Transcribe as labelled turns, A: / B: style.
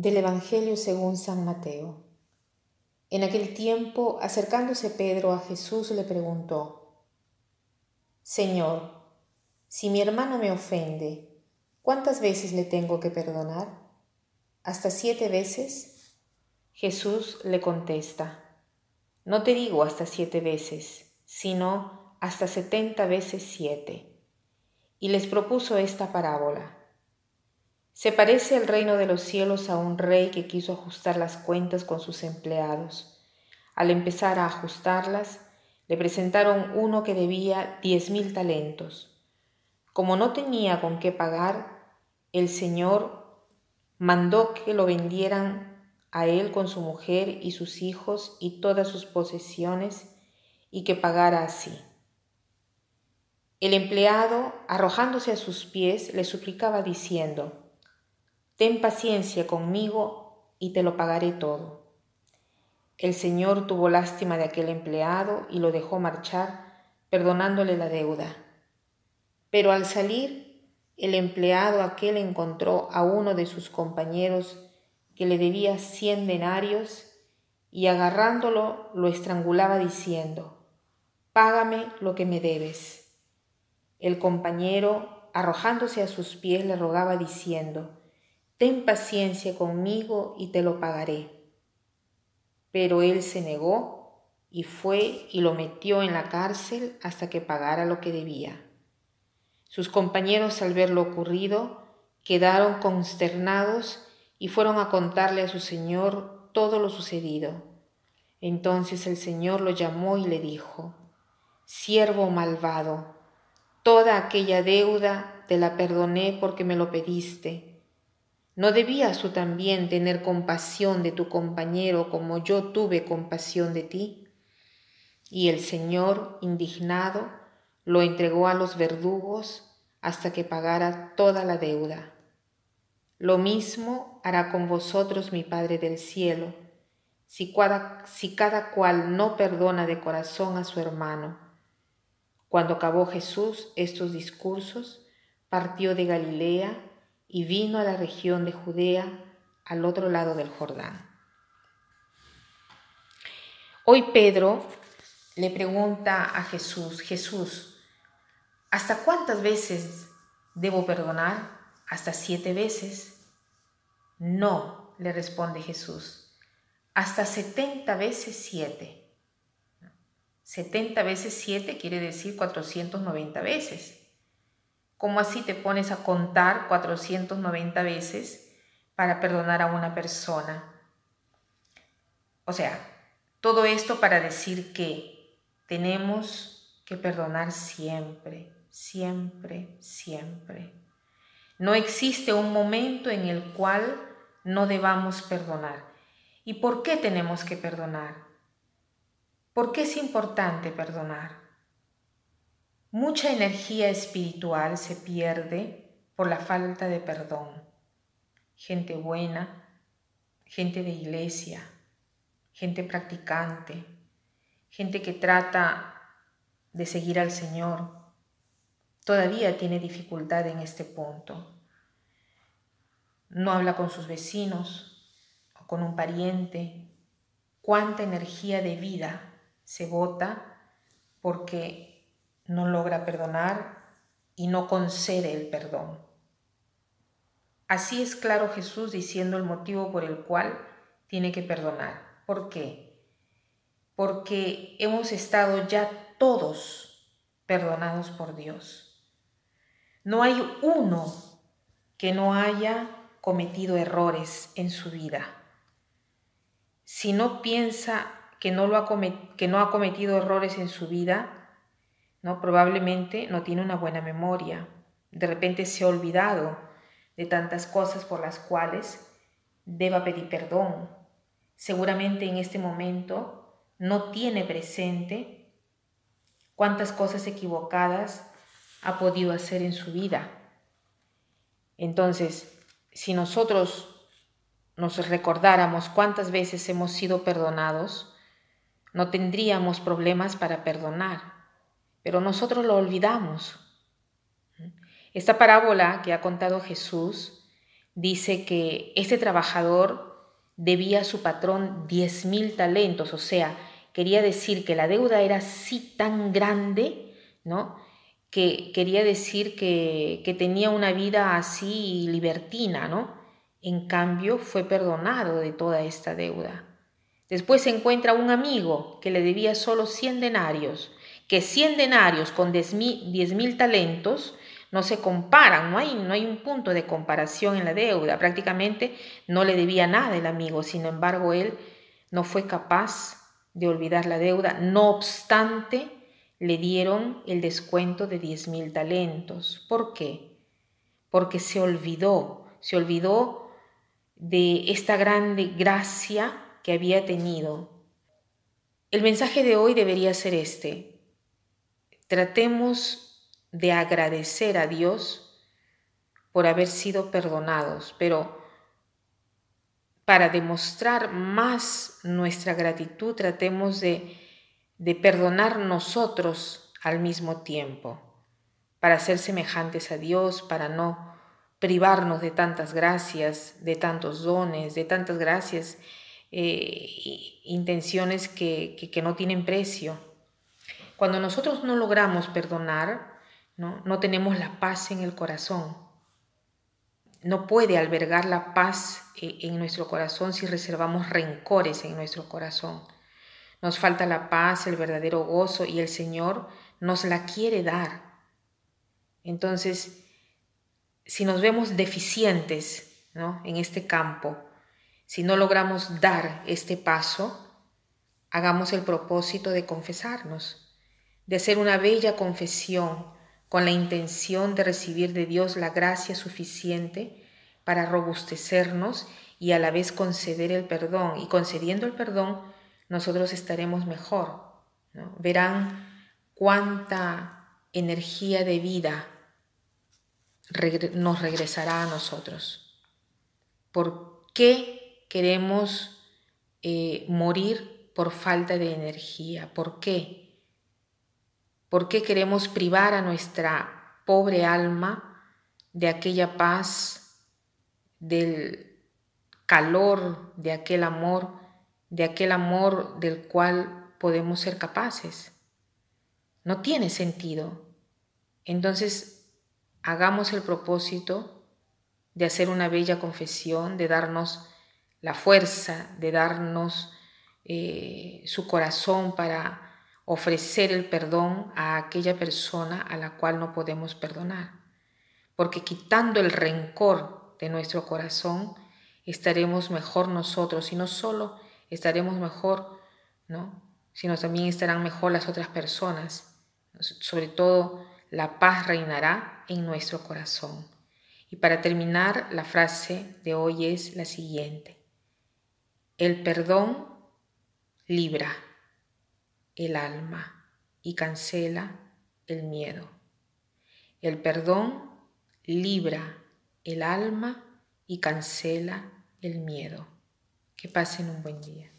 A: Del Evangelio según San Mateo. En aquel tiempo, acercándose Pedro a Jesús, le preguntó, Señor, si mi hermano me ofende, ¿cuántas veces le tengo que perdonar? ¿Hasta siete veces? Jesús le contesta, No te digo hasta siete veces, sino hasta setenta veces siete. Y les propuso esta parábola. Se parece el reino de los cielos a un rey que quiso ajustar las cuentas con sus empleados. Al empezar a ajustarlas, le presentaron uno que debía diez mil talentos. Como no tenía con qué pagar, el Señor mandó que lo vendieran a él con su mujer y sus hijos y todas sus posesiones y que pagara así. El empleado, arrojándose a sus pies, le suplicaba diciendo, Ten paciencia conmigo y te lo pagaré todo. El Señor tuvo lástima de aquel empleado y lo dejó marchar, perdonándole la deuda. Pero al salir, el empleado aquel encontró a uno de sus compañeros que le debía cien denarios y agarrándolo lo estrangulaba diciendo, Págame lo que me debes. El compañero, arrojándose a sus pies, le rogaba diciendo, ten paciencia conmigo y te lo pagaré. Pero él se negó y fue y lo metió en la cárcel hasta que pagara lo que debía. Sus compañeros al ver lo ocurrido quedaron consternados y fueron a contarle a su señor todo lo sucedido. Entonces el señor lo llamó y le dijo, Siervo malvado, toda aquella deuda te la perdoné porque me lo pediste ¿No debías tú también tener compasión de tu compañero como yo tuve compasión de ti? Y el Señor, indignado, lo entregó a los verdugos hasta que pagara toda la deuda. Lo mismo hará con vosotros mi Padre del cielo, si cada, si cada cual no perdona de corazón a su hermano. Cuando acabó Jesús estos discursos, partió de Galilea, y vino a la región de Judea al otro lado del Jordán. Hoy Pedro le pregunta a Jesús, Jesús, ¿hasta cuántas veces debo perdonar? ¿Hasta siete veces? No, le responde Jesús, hasta setenta veces siete. Setenta veces siete quiere decir 490 veces. ¿Cómo así te pones a contar 490 veces para perdonar a una persona? O sea, todo esto para decir que tenemos que perdonar siempre, siempre, siempre. No existe un momento en el cual no debamos perdonar. ¿Y por qué tenemos que perdonar? ¿Por qué es importante perdonar? Mucha energía espiritual se pierde por la falta de perdón. Gente buena, gente de iglesia, gente practicante, gente que trata de seguir al Señor, todavía tiene dificultad en este punto. No habla con sus vecinos o con un pariente. Cuánta energía de vida se bota porque no logra perdonar y no concede el perdón. Así es claro Jesús diciendo el motivo por el cual tiene que perdonar. ¿Por qué? Porque hemos estado ya todos perdonados por Dios. No hay uno que no haya cometido errores en su vida. Si no piensa que no, lo ha, que no ha cometido errores en su vida, ¿no? Probablemente no tiene una buena memoria, de repente se ha olvidado de tantas cosas por las cuales deba pedir perdón. Seguramente en este momento no tiene presente cuántas cosas equivocadas ha podido hacer en su vida. Entonces, si nosotros nos recordáramos cuántas veces hemos sido perdonados, no tendríamos problemas para perdonar pero nosotros lo olvidamos. Esta parábola que ha contado Jesús dice que este trabajador debía a su patrón diez mil talentos, o sea, quería decir que la deuda era así tan grande, ¿no? Que quería decir que, que tenía una vida así libertina, ¿no? En cambio, fue perdonado de toda esta deuda. Después se encuentra un amigo que le debía solo 100 denarios, que 100 denarios con 10 mil talentos no se comparan, no hay, no hay un punto de comparación en la deuda. Prácticamente no le debía nada el amigo, sin embargo, él no fue capaz de olvidar la deuda, no obstante, le dieron el descuento de 10 mil talentos. ¿Por qué? Porque se olvidó, se olvidó de esta grande gracia que había tenido. El mensaje de hoy debería ser este. Tratemos de agradecer a Dios por haber sido perdonados, pero para demostrar más nuestra gratitud tratemos de, de perdonar nosotros al mismo tiempo, para ser semejantes a Dios, para no privarnos de tantas gracias, de tantos dones, de tantas gracias eh, intenciones que, que, no tienen precio. Cuando nosotros no logramos perdonar, ¿no? no tenemos la paz en el corazón. No puede albergar la paz eh, en nuestro corazón si reservamos rencores en nuestro corazón. Nos falta la paz, el verdadero gozo y el Señor nos la quiere dar. Entonces, si nos vemos deficientes ¿no? en este campo, si no logramos dar este paso, hagamos el propósito de confesarnos, de hacer una bella confesión con la intención de recibir de Dios la gracia suficiente para robustecernos y a la vez conceder el perdón. Y concediendo el perdón, nosotros estaremos mejor. Verán cuánta energía de vida nos regresará a nosotros. ¿Por qué queremos eh, morir por falta de energía. ¿Por qué? ¿Por qué queremos privar a nuestra pobre alma de aquella paz, del calor, de aquel amor, de aquel amor del cual podemos ser capaces? No tiene sentido. Entonces, hagamos el propósito de hacer una bella confesión, de darnos la fuerza de darnos eh, su corazón para ofrecer el perdón a aquella persona a la cual no podemos perdonar. Porque quitando el rencor de nuestro corazón, estaremos mejor nosotros y no solo estaremos mejor, ¿no? sino también estarán mejor las otras personas. Sobre todo, la paz reinará en nuestro corazón. Y para terminar, la frase de hoy es la siguiente. El perdón libra el alma y cancela el miedo. El perdón libra el alma y cancela el miedo. Que pasen un buen día.